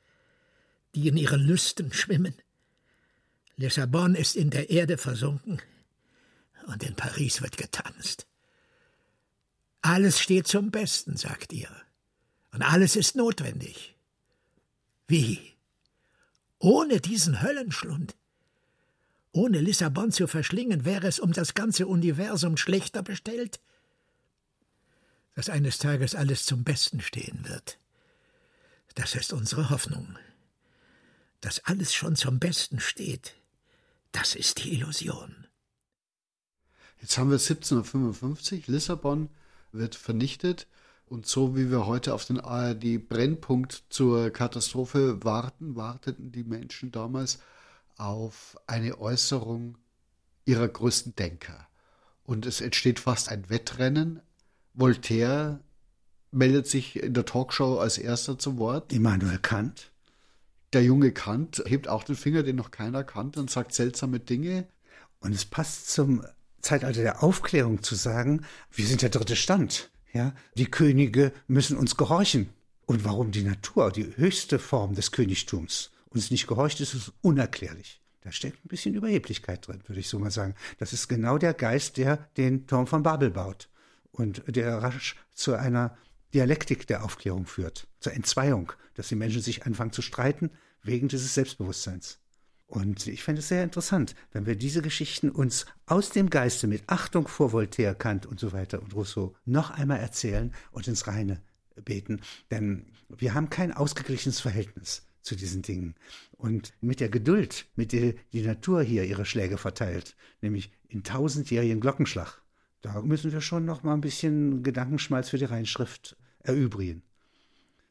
die in ihren Lüsten schwimmen? Lissabon ist in der Erde versunken und in Paris wird getanzt. Alles steht zum Besten, sagt ihr. Und alles ist notwendig. Wie? Ohne diesen Höllenschlund? Ohne Lissabon zu verschlingen, wäre es um das ganze Universum schlechter bestellt? Dass eines Tages alles zum Besten stehen wird, das ist unsere Hoffnung. Dass alles schon zum Besten steht, das ist die Illusion. Jetzt haben wir 1755, Lissabon wird vernichtet. Und so wie wir heute auf den ARD-Brennpunkt zur Katastrophe warten, warteten die Menschen damals auf eine Äußerung ihrer größten Denker. Und es entsteht fast ein Wettrennen. Voltaire meldet sich in der Talkshow als erster zu Wort. Immanuel Kant. Der junge Kant hebt auch den Finger, den noch keiner kannte, und sagt seltsame Dinge. Und es passt zum Zeitalter der Aufklärung zu sagen, wir sind der dritte Stand. Ja, die Könige müssen uns gehorchen. Und warum die Natur, die höchste Form des Königtums, uns nicht gehorcht, ist es unerklärlich. Da steckt ein bisschen Überheblichkeit drin, würde ich so mal sagen. Das ist genau der Geist, der den Turm von Babel baut und der rasch zu einer Dialektik der Aufklärung führt, zur Entzweiung, dass die Menschen sich anfangen zu streiten wegen dieses Selbstbewusstseins. Und ich fände es sehr interessant, wenn wir diese Geschichten uns aus dem Geiste mit Achtung vor Voltaire, Kant und so weiter und Rousseau noch einmal erzählen und ins Reine beten. Denn wir haben kein ausgeglichenes Verhältnis zu diesen Dingen. Und mit der Geduld, mit der die Natur hier ihre Schläge verteilt, nämlich in tausendjährigen Glockenschlag, da müssen wir schon noch mal ein bisschen Gedankenschmalz für die Reinschrift erübrigen.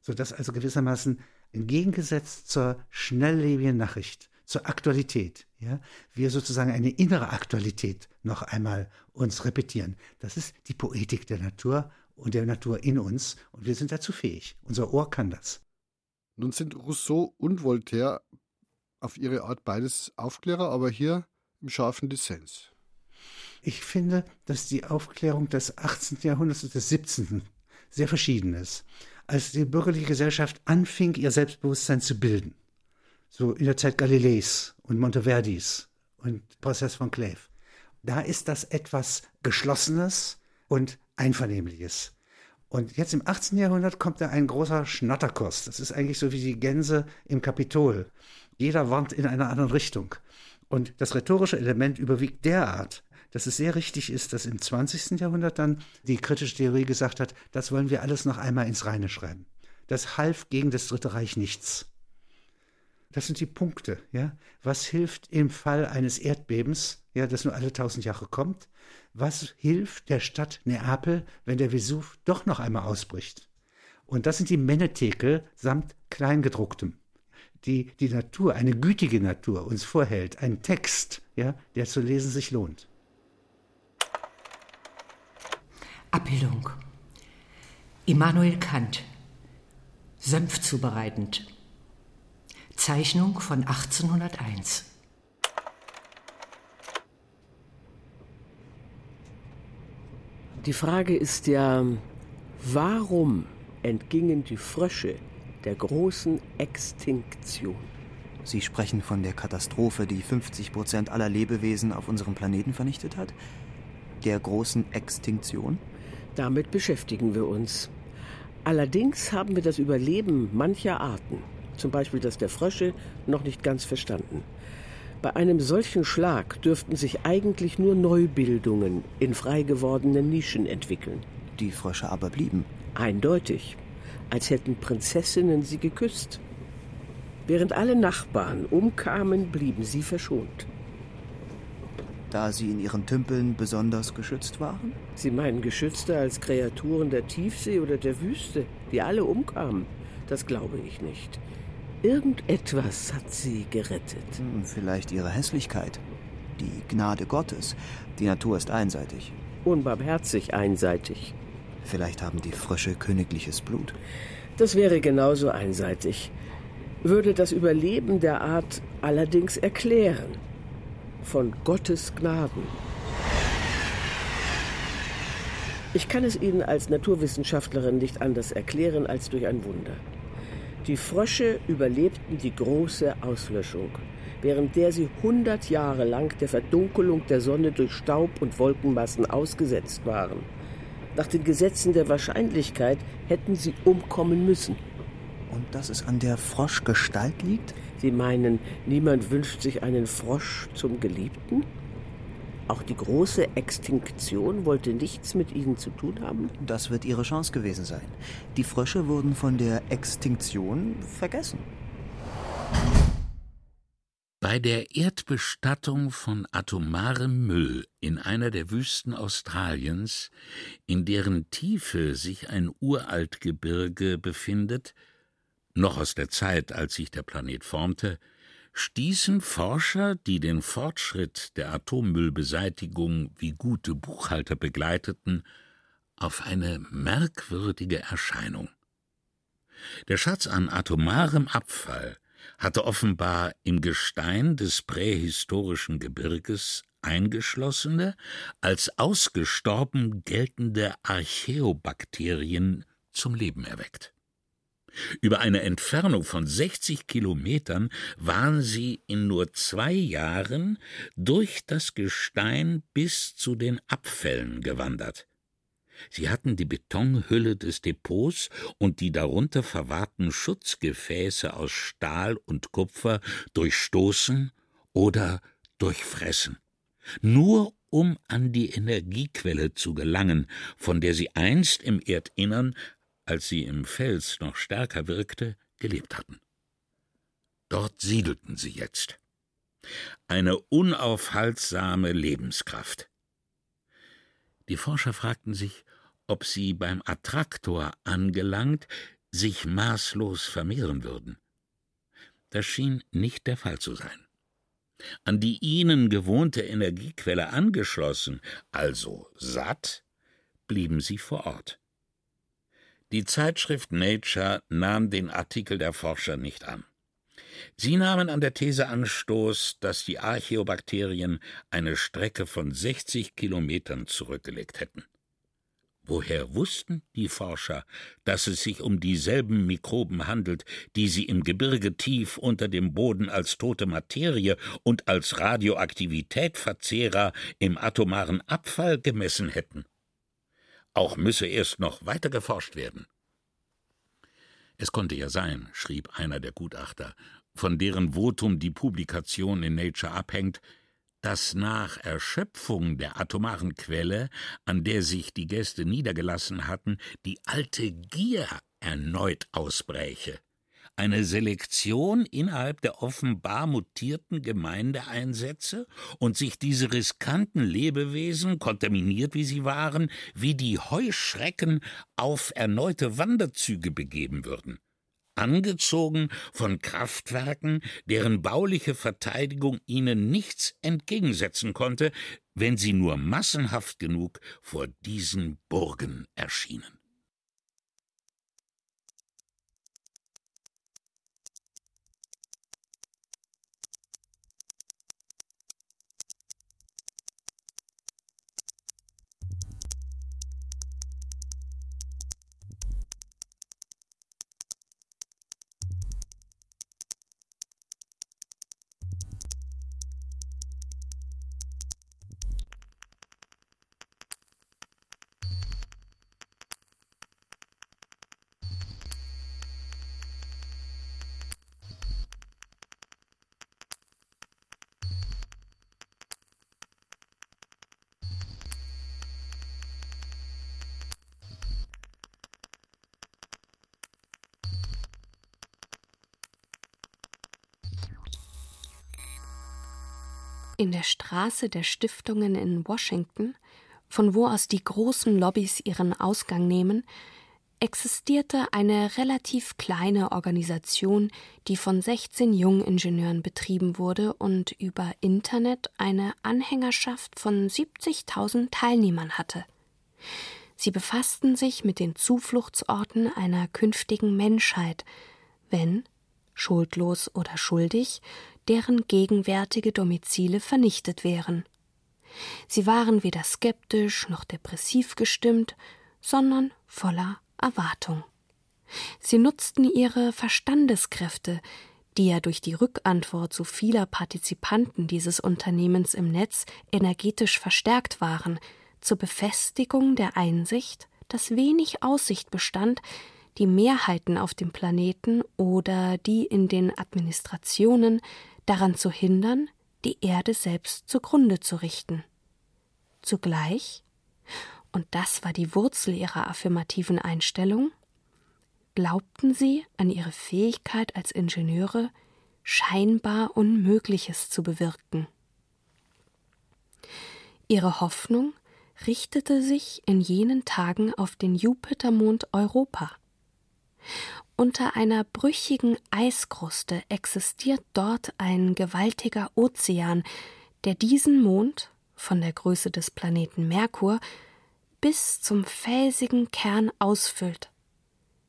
Sodass also gewissermaßen entgegengesetzt zur schnelllebigen Nachricht zur Aktualität. Ja? Wir sozusagen eine innere Aktualität noch einmal uns repetieren. Das ist die Poetik der Natur und der Natur in uns und wir sind dazu fähig. Unser Ohr kann das. Nun sind Rousseau und Voltaire auf ihre Art beides Aufklärer, aber hier im scharfen Dissens. Ich finde, dass die Aufklärung des 18. Jahrhunderts und des 17. sehr verschieden ist. Als die bürgerliche Gesellschaft anfing, ihr Selbstbewusstsein zu bilden, so in der Zeit Galileis und Monteverdis und Prozess von Clave, da ist das etwas Geschlossenes und Einvernehmliches. Und jetzt im 18. Jahrhundert kommt da ein großer Schnatterkurs. Das ist eigentlich so wie die Gänse im Kapitol. Jeder warnt in einer anderen Richtung. Und das rhetorische Element überwiegt derart, dass es sehr richtig ist, dass im 20. Jahrhundert dann die kritische Theorie gesagt hat, das wollen wir alles noch einmal ins Reine schreiben. Das half gegen das Dritte Reich nichts. Das sind die Punkte, ja. Was hilft im Fall eines Erdbebens, ja, das nur alle tausend Jahre kommt? Was hilft der Stadt Neapel, wenn der Vesuv doch noch einmal ausbricht? Und das sind die Menetekel samt Kleingedrucktem die die Natur, eine gütige Natur uns vorhält, ein Text, ja, der zu lesen sich lohnt. Abbildung. Immanuel Kant. Senf zubereitend. Zeichnung von 1801. Die Frage ist ja, warum entgingen die Frösche der großen Extinktion. Sie sprechen von der Katastrophe, die 50 Prozent aller Lebewesen auf unserem Planeten vernichtet hat? Der großen Extinktion? Damit beschäftigen wir uns. Allerdings haben wir das Überleben mancher Arten, zum Beispiel das der Frösche, noch nicht ganz verstanden. Bei einem solchen Schlag dürften sich eigentlich nur Neubildungen in frei gewordenen Nischen entwickeln. Die Frösche aber blieben. Eindeutig als hätten Prinzessinnen sie geküsst. Während alle Nachbarn umkamen, blieben sie verschont. Da sie in ihren Tümpeln besonders geschützt waren? Sie meinen geschützter als Kreaturen der Tiefsee oder der Wüste, die alle umkamen. Das glaube ich nicht. Irgendetwas hat sie gerettet. Hm, vielleicht ihre Hässlichkeit. Die Gnade Gottes. Die Natur ist einseitig. Unbarmherzig einseitig. Vielleicht haben die Frösche königliches Blut. Das wäre genauso einseitig. Würde das Überleben der Art allerdings erklären. Von Gottes Gnaden. Ich kann es Ihnen als Naturwissenschaftlerin nicht anders erklären als durch ein Wunder. Die Frösche überlebten die große Auslöschung, während der sie hundert Jahre lang der Verdunkelung der Sonne durch Staub und Wolkenmassen ausgesetzt waren. Nach den Gesetzen der Wahrscheinlichkeit hätten sie umkommen müssen. Und dass es an der Froschgestalt liegt? Sie meinen, niemand wünscht sich einen Frosch zum Geliebten? Auch die große Extinktion wollte nichts mit ihnen zu tun haben? Das wird ihre Chance gewesen sein. Die Frösche wurden von der Extinktion vergessen. Bei der Erdbestattung von atomarem Müll in einer der Wüsten Australiens, in deren Tiefe sich ein Uraltgebirge befindet, noch aus der Zeit, als sich der Planet formte, stießen Forscher, die den Fortschritt der Atommüllbeseitigung wie gute Buchhalter begleiteten, auf eine merkwürdige Erscheinung. Der Schatz an atomarem Abfall hatte offenbar im Gestein des prähistorischen Gebirges eingeschlossene, als ausgestorben geltende Archäobakterien zum Leben erweckt. Über eine Entfernung von 60 Kilometern waren sie in nur zwei Jahren durch das Gestein bis zu den Abfällen gewandert. Sie hatten die Betonhülle des Depots und die darunter verwahrten Schutzgefäße aus Stahl und Kupfer durchstoßen oder durchfressen. Nur um an die Energiequelle zu gelangen, von der sie einst im Erdinnern, als sie im Fels noch stärker wirkte, gelebt hatten. Dort siedelten sie jetzt. Eine unaufhaltsame Lebenskraft. Die Forscher fragten sich, ob sie beim Attraktor angelangt sich maßlos vermehren würden. Das schien nicht der Fall zu sein. An die ihnen gewohnte Energiequelle angeschlossen, also satt, blieben sie vor Ort. Die Zeitschrift Nature nahm den Artikel der Forscher nicht an. Sie nahmen an der These Anstoß, dass die Archeobakterien eine Strecke von 60 Kilometern zurückgelegt hätten. Woher wussten die Forscher, dass es sich um dieselben Mikroben handelt, die sie im Gebirge tief unter dem Boden als tote Materie und als Radioaktivitätverzehrer im atomaren Abfall gemessen hätten? Auch müsse erst noch weiter geforscht werden. Es konnte ja sein, schrieb einer der Gutachter, von deren Votum die Publikation in Nature abhängt, dass nach Erschöpfung der atomaren Quelle, an der sich die Gäste niedergelassen hatten, die alte Gier erneut ausbräche, eine Selektion innerhalb der offenbar mutierten Gemeinde einsetze und sich diese riskanten Lebewesen, kontaminiert wie sie waren, wie die Heuschrecken auf erneute Wanderzüge begeben würden angezogen von Kraftwerken, deren bauliche Verteidigung ihnen nichts entgegensetzen konnte, wenn sie nur massenhaft genug vor diesen Burgen erschienen. In der Straße der Stiftungen in Washington, von wo aus die großen Lobbys ihren Ausgang nehmen, existierte eine relativ kleine Organisation, die von 16 Jungingenieuren betrieben wurde und über Internet eine Anhängerschaft von 70.000 Teilnehmern hatte. Sie befassten sich mit den Zufluchtsorten einer künftigen Menschheit, wenn, schuldlos oder schuldig, deren gegenwärtige Domizile vernichtet wären. Sie waren weder skeptisch noch depressiv gestimmt, sondern voller Erwartung. Sie nutzten ihre Verstandeskräfte, die ja durch die Rückantwort so vieler Partizipanten dieses Unternehmens im Netz energetisch verstärkt waren, zur Befestigung der Einsicht, dass wenig Aussicht bestand, die Mehrheiten auf dem Planeten oder die in den Administrationen daran zu hindern, die Erde selbst zugrunde zu richten. Zugleich, und das war die Wurzel ihrer affirmativen Einstellung, glaubten sie an ihre Fähigkeit als Ingenieure, scheinbar Unmögliches zu bewirken. Ihre Hoffnung richtete sich in jenen Tagen auf den Jupitermond Europa. Unter einer brüchigen Eiskruste existiert dort ein gewaltiger Ozean, der diesen Mond, von der Größe des Planeten Merkur, bis zum felsigen Kern ausfüllt.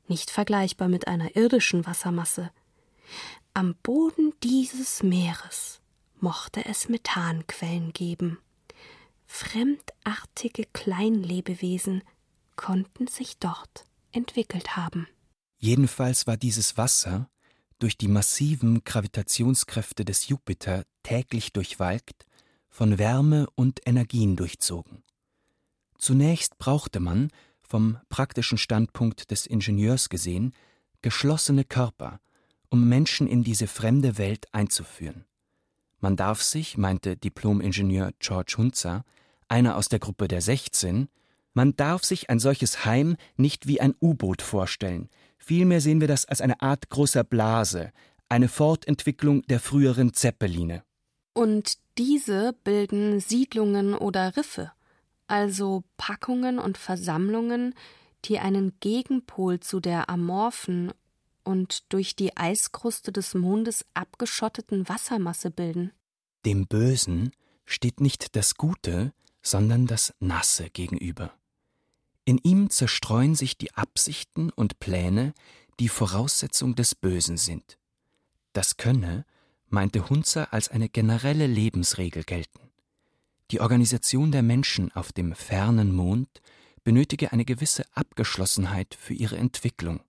Nicht vergleichbar mit einer irdischen Wassermasse. Am Boden dieses Meeres mochte es Methanquellen geben. Fremdartige Kleinlebewesen konnten sich dort entwickelt haben. Jedenfalls war dieses Wasser durch die massiven Gravitationskräfte des Jupiter täglich durchwalkt, von Wärme und Energien durchzogen. Zunächst brauchte man, vom praktischen Standpunkt des Ingenieurs gesehen, geschlossene Körper, um Menschen in diese fremde Welt einzuführen. Man darf sich, meinte Diplom-Ingenieur George Hunzer, einer aus der Gruppe der 16, man darf sich ein solches Heim nicht wie ein U-Boot vorstellen, Vielmehr sehen wir das als eine Art großer Blase, eine Fortentwicklung der früheren Zeppeline. Und diese bilden Siedlungen oder Riffe, also Packungen und Versammlungen, die einen Gegenpol zu der amorphen und durch die Eiskruste des Mondes abgeschotteten Wassermasse bilden. Dem Bösen steht nicht das Gute, sondern das Nasse gegenüber. In ihm zerstreuen sich die Absichten und Pläne, die Voraussetzung des Bösen sind. Das könne, meinte Hunzer, als eine generelle Lebensregel gelten. Die Organisation der Menschen auf dem fernen Mond benötige eine gewisse Abgeschlossenheit für ihre Entwicklung.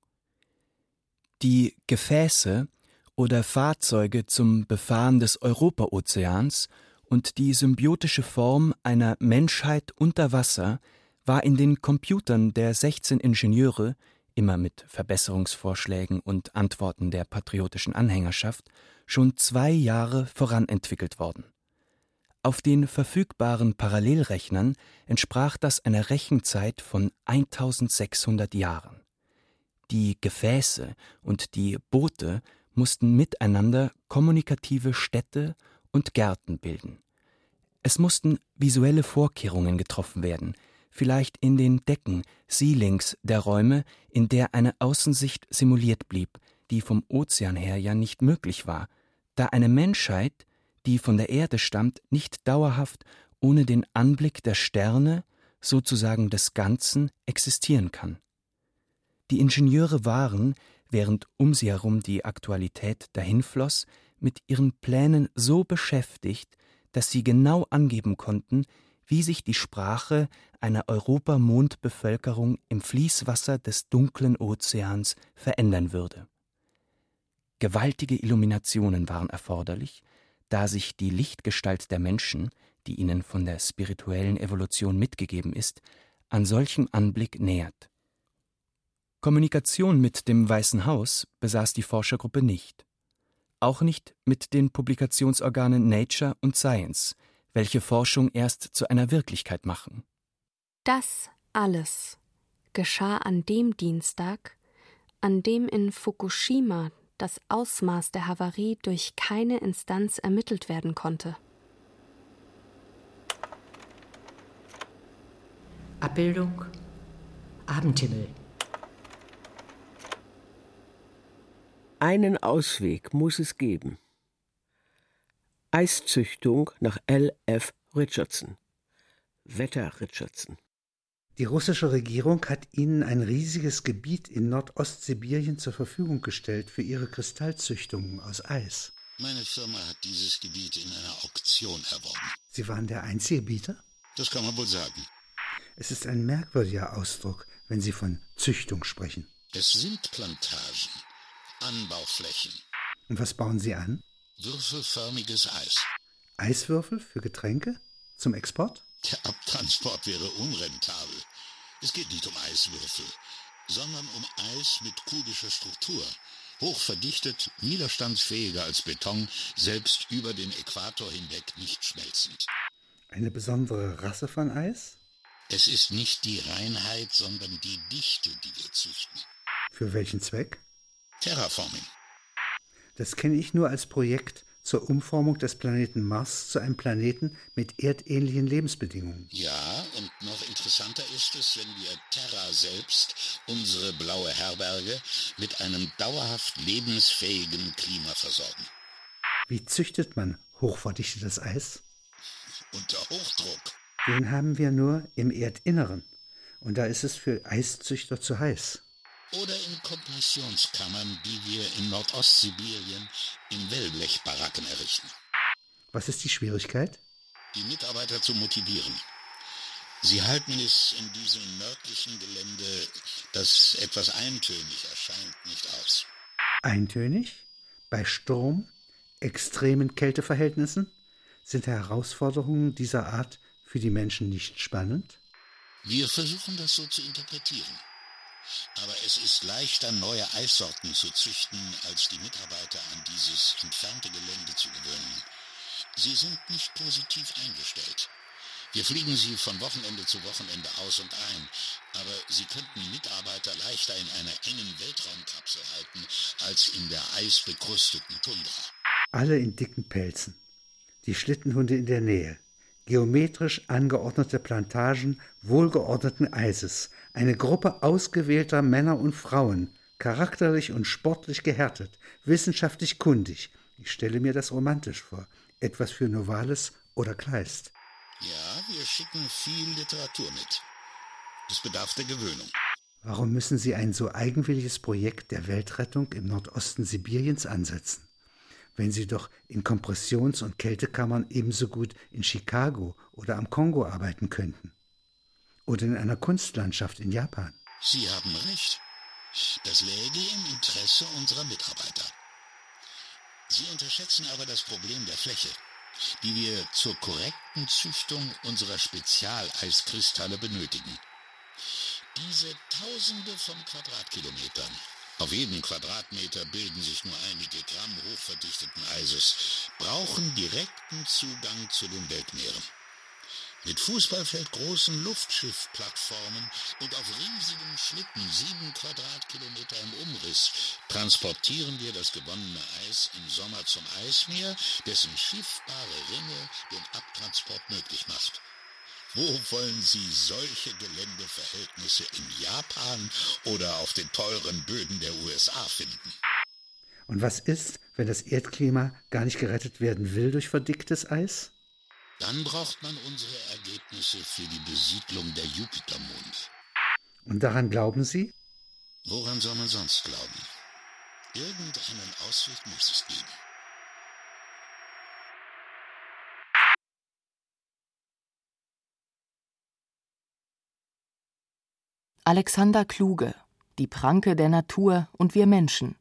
Die Gefäße oder Fahrzeuge zum Befahren des Europaozeans und die symbiotische Form einer Menschheit unter Wasser war in den Computern der 16 Ingenieure, immer mit Verbesserungsvorschlägen und Antworten der patriotischen Anhängerschaft, schon zwei Jahre voranentwickelt worden. Auf den verfügbaren Parallelrechnern entsprach das einer Rechenzeit von 1600 Jahren. Die Gefäße und die Boote mussten miteinander kommunikative Städte und Gärten bilden. Es mussten visuelle Vorkehrungen getroffen werden, vielleicht in den Decken, Ceilings der Räume, in der eine Außensicht simuliert blieb, die vom Ozean her ja nicht möglich war, da eine Menschheit, die von der Erde stammt, nicht dauerhaft ohne den Anblick der Sterne, sozusagen des Ganzen, existieren kann. Die Ingenieure waren, während um sie herum die Aktualität dahinfloss, mit ihren Plänen so beschäftigt, dass sie genau angeben konnten, wie sich die Sprache einer Europamondbevölkerung im Fließwasser des dunklen Ozeans verändern würde. Gewaltige Illuminationen waren erforderlich, da sich die Lichtgestalt der Menschen, die ihnen von der spirituellen Evolution mitgegeben ist, an solchem Anblick nähert. Kommunikation mit dem Weißen Haus besaß die Forschergruppe nicht. Auch nicht mit den Publikationsorganen Nature und Science, welche Forschung erst zu einer Wirklichkeit machen. Das alles geschah an dem Dienstag, an dem in Fukushima das Ausmaß der Havarie durch keine Instanz ermittelt werden konnte. Abbildung Abendhimmel Einen Ausweg muss es geben. Eiszüchtung nach L. F. Richardson. Wetter Richardson. Die russische Regierung hat ihnen ein riesiges Gebiet in Nordostsibirien zur Verfügung gestellt für ihre Kristallzüchtungen aus Eis. Meine Firma hat dieses Gebiet in einer Auktion erworben. Sie waren der einzige Bieter? Das kann man wohl sagen. Es ist ein merkwürdiger Ausdruck, wenn Sie von Züchtung sprechen. Es sind Plantagen. Anbauflächen. Und was bauen Sie an? Würfelförmiges Eis. Eiswürfel für Getränke? Zum Export? Der Abtransport wäre unrentabel. Es geht nicht um Eiswürfel, sondern um Eis mit kubischer Struktur. Hochverdichtet, widerstandsfähiger als Beton, selbst über den Äquator hinweg nicht schmelzend. Eine besondere Rasse von Eis? Es ist nicht die Reinheit, sondern die Dichte, die wir züchten. Für welchen Zweck? Terraforming. Das kenne ich nur als Projekt zur Umformung des Planeten Mars zu einem Planeten mit erdähnlichen Lebensbedingungen. Ja, und noch interessanter ist es, wenn wir Terra selbst, unsere blaue Herberge, mit einem dauerhaft lebensfähigen Klima versorgen. Wie züchtet man hochverdichtetes Eis? Unter Hochdruck. Den haben wir nur im Erdinneren. Und da ist es für Eiszüchter zu heiß oder in Kompressionskammern, die wir in Nordostsibirien in Wellblechbaracken errichten. Was ist die Schwierigkeit? Die Mitarbeiter zu motivieren. Sie halten es in diesem nördlichen Gelände, das etwas eintönig erscheint, nicht aus. Eintönig? Bei Sturm? Extremen Kälteverhältnissen? Sind Herausforderungen dieser Art für die Menschen nicht spannend? Wir versuchen das so zu interpretieren. Aber es ist leichter, neue Eissorten zu züchten, als die Mitarbeiter an dieses entfernte Gelände zu gewöhnen. Sie sind nicht positiv eingestellt. Wir fliegen sie von Wochenende zu Wochenende aus und ein, aber sie könnten Mitarbeiter leichter in einer engen Weltraumkapsel halten, als in der eisbekrusteten Tundra. Alle in dicken Pelzen. Die Schlittenhunde in der Nähe. Geometrisch angeordnete Plantagen wohlgeordneten Eises, eine Gruppe ausgewählter Männer und Frauen, charakterlich und sportlich gehärtet, wissenschaftlich kundig. Ich stelle mir das romantisch vor. Etwas für Novalis oder Kleist. Ja, wir schicken viel Literatur mit. Es bedarf der Gewöhnung. Warum müssen Sie ein so eigenwilliges Projekt der Weltrettung im Nordosten Sibiriens ansetzen? Wenn sie doch in Kompressions- und Kältekammern ebenso gut in Chicago oder am Kongo arbeiten könnten. Oder in einer Kunstlandschaft in Japan. Sie haben recht. Das läge im Interesse unserer Mitarbeiter. Sie unterschätzen aber das Problem der Fläche, die wir zur korrekten Züchtung unserer Spezialeiskristalle benötigen. Diese Tausende von Quadratkilometern auf jedem Quadratmeter bilden sich nur einige Gramm hochverdichteten Eises, brauchen direkten Zugang zu den Weltmeeren. Mit Fußballfeldgroßen Luftschiffplattformen und auf riesigen Schlitten, sieben Quadratkilometer im Umriss, transportieren wir das gewonnene Eis im Sommer zum Eismeer, dessen schiffbare Ringe den Abtransport möglich macht. Wo wollen Sie solche Geländeverhältnisse in Japan oder auf den teuren Böden der USA finden? Und was ist, wenn das Erdklima gar nicht gerettet werden will durch verdicktes Eis? Dann braucht man unsere Ergebnisse für die Besiedlung der Jupitermond. Und daran glauben Sie? Woran soll man sonst glauben? Irgendeinen Ausweg muss es geben. Alexander Kluge Die Pranke der Natur und wir Menschen.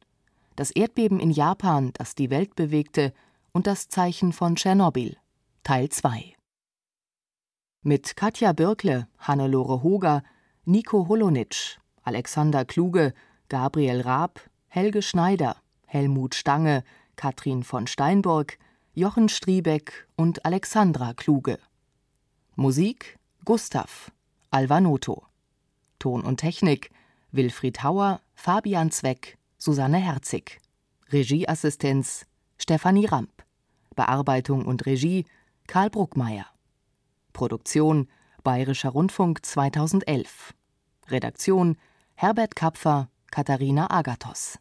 Das Erdbeben in Japan, das die Welt bewegte, und das Zeichen von Tschernobyl. Teil 2. Mit Katja Birkle, Hannelore Hoger, Nico Holonitsch, Alexander Kluge, Gabriel Raab, Helge Schneider, Helmut Stange, Katrin von Steinburg, Jochen Striebeck und Alexandra Kluge. Musik Gustav, Alvanoto. Ton und Technik Wilfried Hauer, Fabian Zweck, Susanne Herzig. Regieassistenz Stefanie Ramp. Bearbeitung und Regie Karl Bruckmeier. Produktion Bayerischer Rundfunk 2011. Redaktion Herbert Kapfer, Katharina Agathos